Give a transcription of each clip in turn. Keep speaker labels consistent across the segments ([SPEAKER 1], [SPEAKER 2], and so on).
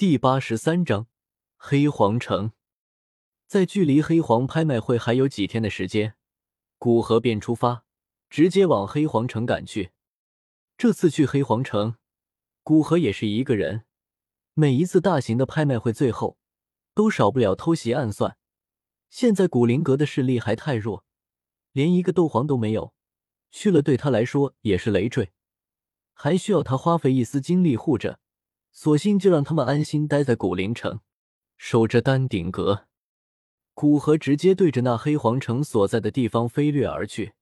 [SPEAKER 1] 第八十三章黑皇城。在距离黑皇拍卖会还有几天的时间，古河便出发，直接往黑皇城赶去。这次去黑皇城，古河也是一个人。每一次大型的拍卖会最后，都少不了偷袭暗算。现在古灵阁的势力还太弱，连一个斗皇都没有，去了对他来说也是累赘，还需要他花费一丝精力护着。索性就让他们安心待在古灵城，守着丹顶阁。古河直接对着那黑皇城所在的地方飞掠而去，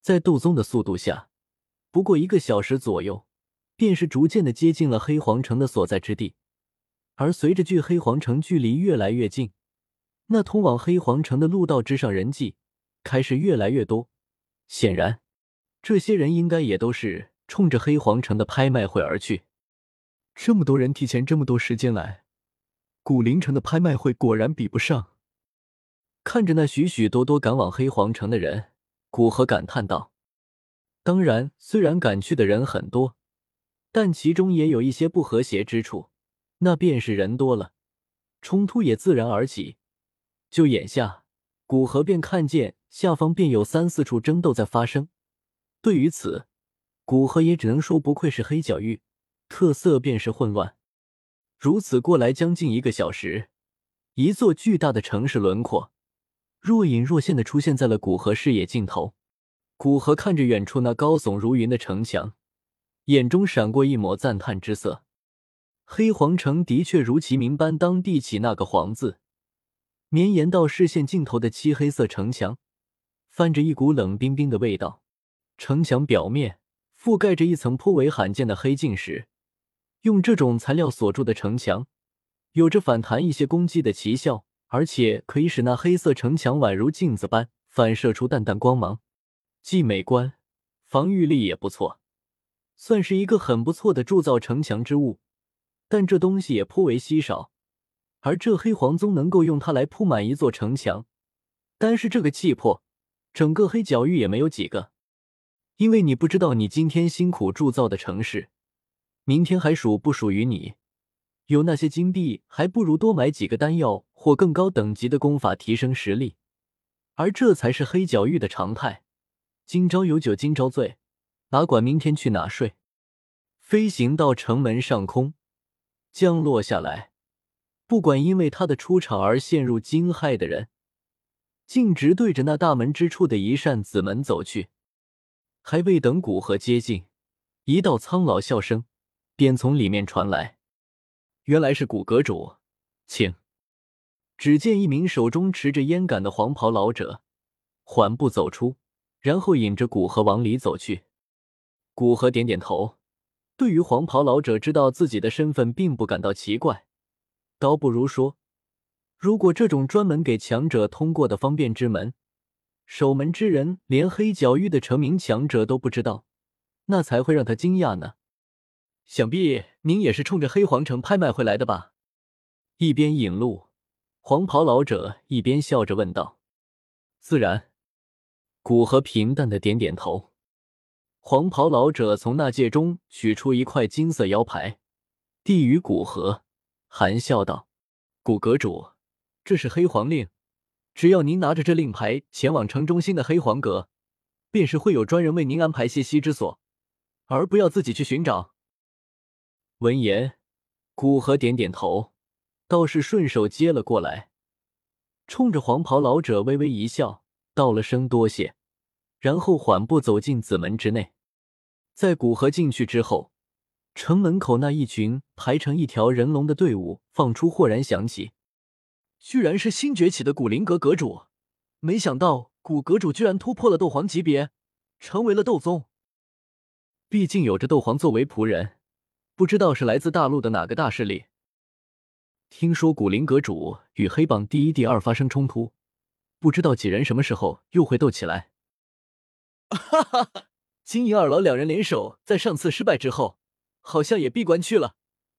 [SPEAKER 1] 在斗宗的速度下，不过一个小时左右，便是逐渐的接近了黑皇城的所在之地。而随着距黑皇城距离越来越近，那通往黑皇城的路道之上人迹开始越来越多。显然，这些人应该也都是冲着黑皇城的拍卖会而去。这么多人提前这么多时间来，古灵城的拍卖会果然比不上。看着那许许多多赶往黑皇城的人，古河感叹道：“当然，虽然赶去的人很多，但其中也有一些不和谐之处，那便是人多了，冲突也自然而起。就眼下，古河便看见下方便有三四处争斗在发生。对于此，古河也只能说不愧是黑角域。”特色便是混乱。如此过来将近一个小时，一座巨大的城市轮廓若隐若现的出现在了古河视野尽头。古河看着远处那高耸如云的城墙，眼中闪过一抹赞叹之色。黑皇城的确如其名般，当地起那个“皇”字，绵延到视线尽头的漆黑色城墙，泛着一股冷冰冰的味道。城墙表面覆盖着一层颇为罕见的黑晶石。用这种材料锁住的城墙，有着反弹一些攻击的奇效，而且可以使那黑色城墙宛如镜子般反射出淡淡光芒，既美观，防御力也不错，算是一个很不错的铸造城墙之物。但这东西也颇为稀少，而这黑皇宗能够用它来铺满一座城墙，单是这个气魄，整个黑角域也没有几个。因为你不知道你今天辛苦铸造的城市。明天还属不属于你？有那些金币，还不如多买几个丹药或更高等级的功法提升实力。而这才是黑角域的常态。今朝有酒今朝醉，哪管明天去哪睡？飞行到城门上空，降落下来，不管因为他的出场而陷入惊骇的人，径直对着那大门之处的一扇子门走去。还未等古河接近，一道苍老笑声。便从里面传来，原来是古阁主，请。只见一名手中持着烟杆的黄袍老者缓步走出，然后引着古河往里走去。古河点点头，对于黄袍老者知道自己的身份并不感到奇怪，倒不如说，如果这种专门给强者通过的方便之门，守门之人连黑角域的成名强者都不知道，那才会让他惊讶呢。想必您也是冲着黑皇城拍卖会来的吧？一边引路，黄袍老者一边笑着问道。自然，古河平淡的点点头。黄袍老者从纳戒中取出一块金色腰牌，递与古河，含笑道：“古阁主，这是黑皇令，只要您拿着这令牌前往城中心的黑皇阁，便是会有专人为您安排歇息之所，而不要自己去寻找。”闻言，古河点点头，倒是顺手接了过来，冲着黄袍老者微微一笑，道了声多谢，然后缓步走进紫门之内。在古河进去之后，城门口那一群排成一条人龙的队伍放出豁然响起，居然是新崛起的古灵阁阁主！没想到古阁主居然突破了斗皇级别，成为了斗宗。毕竟有着斗皇作为仆人。不知道是来自大陆的哪个大势力。听说古灵阁主与黑榜第一、第二发生冲突，不知道几人什么时候又会斗起来。哈哈哈！金银二老两人联手，在上次失败之后，好像也闭关去了。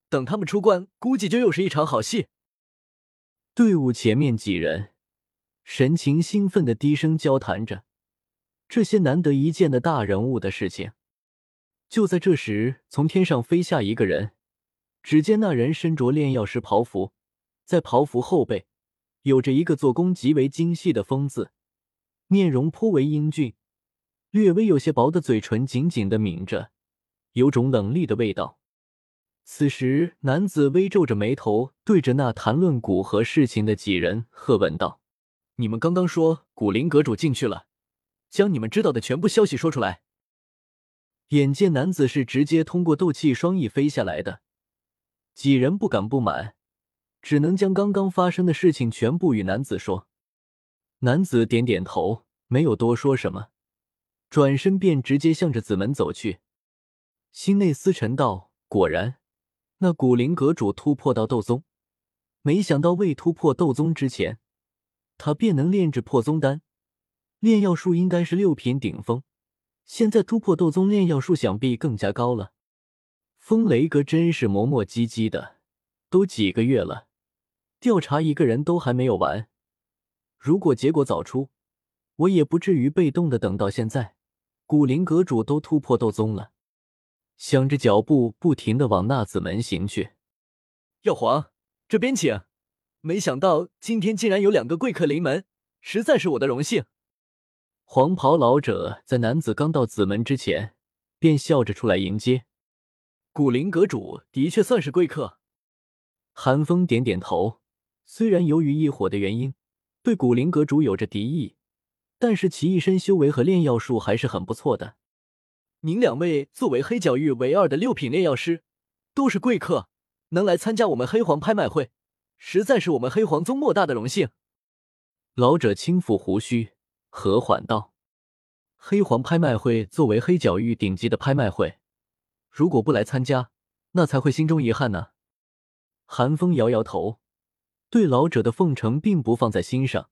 [SPEAKER 1] 等他们出关，估计就又是一场好戏。队伍前面几人神情兴奋的低声交谈着这些难得一见的大人物的事情。就在这时，从天上飞下一个人，只见那人身着炼药师袍服，在袍服后背有着一个做工极为精细的“风”字，面容颇为英俊，略微有些薄的嘴唇紧紧的抿着，有种冷厉的味道。此时，男子微皱着眉头，对着那谈论古河事情的几人喝问道：“你们刚刚说古灵阁主进去了，将你们知道的全部消息说出来。”眼见男子是直接通过斗气双翼飞下来的，几人不敢不满，只能将刚刚发生的事情全部与男子说。男子点点头，没有多说什么，转身便直接向着子门走去，心内思忖道：“果然。”那古灵阁主突破到斗宗，没想到未突破斗宗之前，他便能炼制破宗丹，炼药术应该是六品顶峰。现在突破斗宗，炼药术想必更加高了。风雷阁真是磨磨唧唧的，都几个月了，调查一个人都还没有完。如果结果早出，我也不至于被动的等到现在。古灵阁主都突破斗宗了。想着，脚步不停的往那子门行去。
[SPEAKER 2] 药皇，这边请。没想到今天竟然有两个贵客临门，实在是我的荣幸。
[SPEAKER 1] 黄袍老者在男子刚到子门之前，便笑着出来迎接。
[SPEAKER 2] 古灵阁主的确算是贵客。
[SPEAKER 1] 韩风点点头，虽然由于异火的原因，对古灵阁主有着敌意，但是其一身修为和炼药术还是很不错的。
[SPEAKER 2] 您两位作为黑角域唯二的六品炼药师，都是贵客，能来参加我们黑皇拍卖会，实在是我们黑皇宗莫大的荣幸。
[SPEAKER 1] 老者轻抚胡须，和缓道：“黑皇拍卖会作为黑角域顶级的拍卖会，如果不来参加，那才会心中遗憾呢。”寒风摇摇头，对老者的奉承并不放在心上。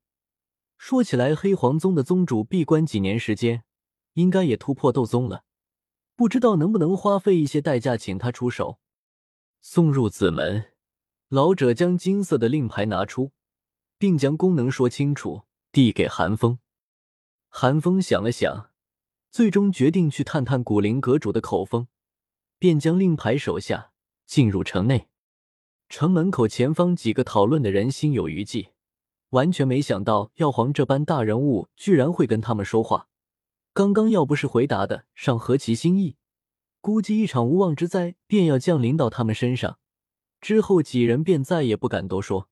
[SPEAKER 1] 说起来，黑皇宗的宗主闭关几年时间，应该也突破斗宗了。不知道能不能花费一些代价请他出手，送入子门。老者将金色的令牌拿出，并将功能说清楚，递给韩风。韩风想了想，最终决定去探探古灵阁主的口风，便将令牌手下，进入城内。城门口前方几个讨论的人心有余悸，完全没想到药皇这般大人物居然会跟他们说话。刚刚要不是回答的尚合其心意，估计一场无妄之灾便要降临到他们身上。之后几人便再也不敢多说。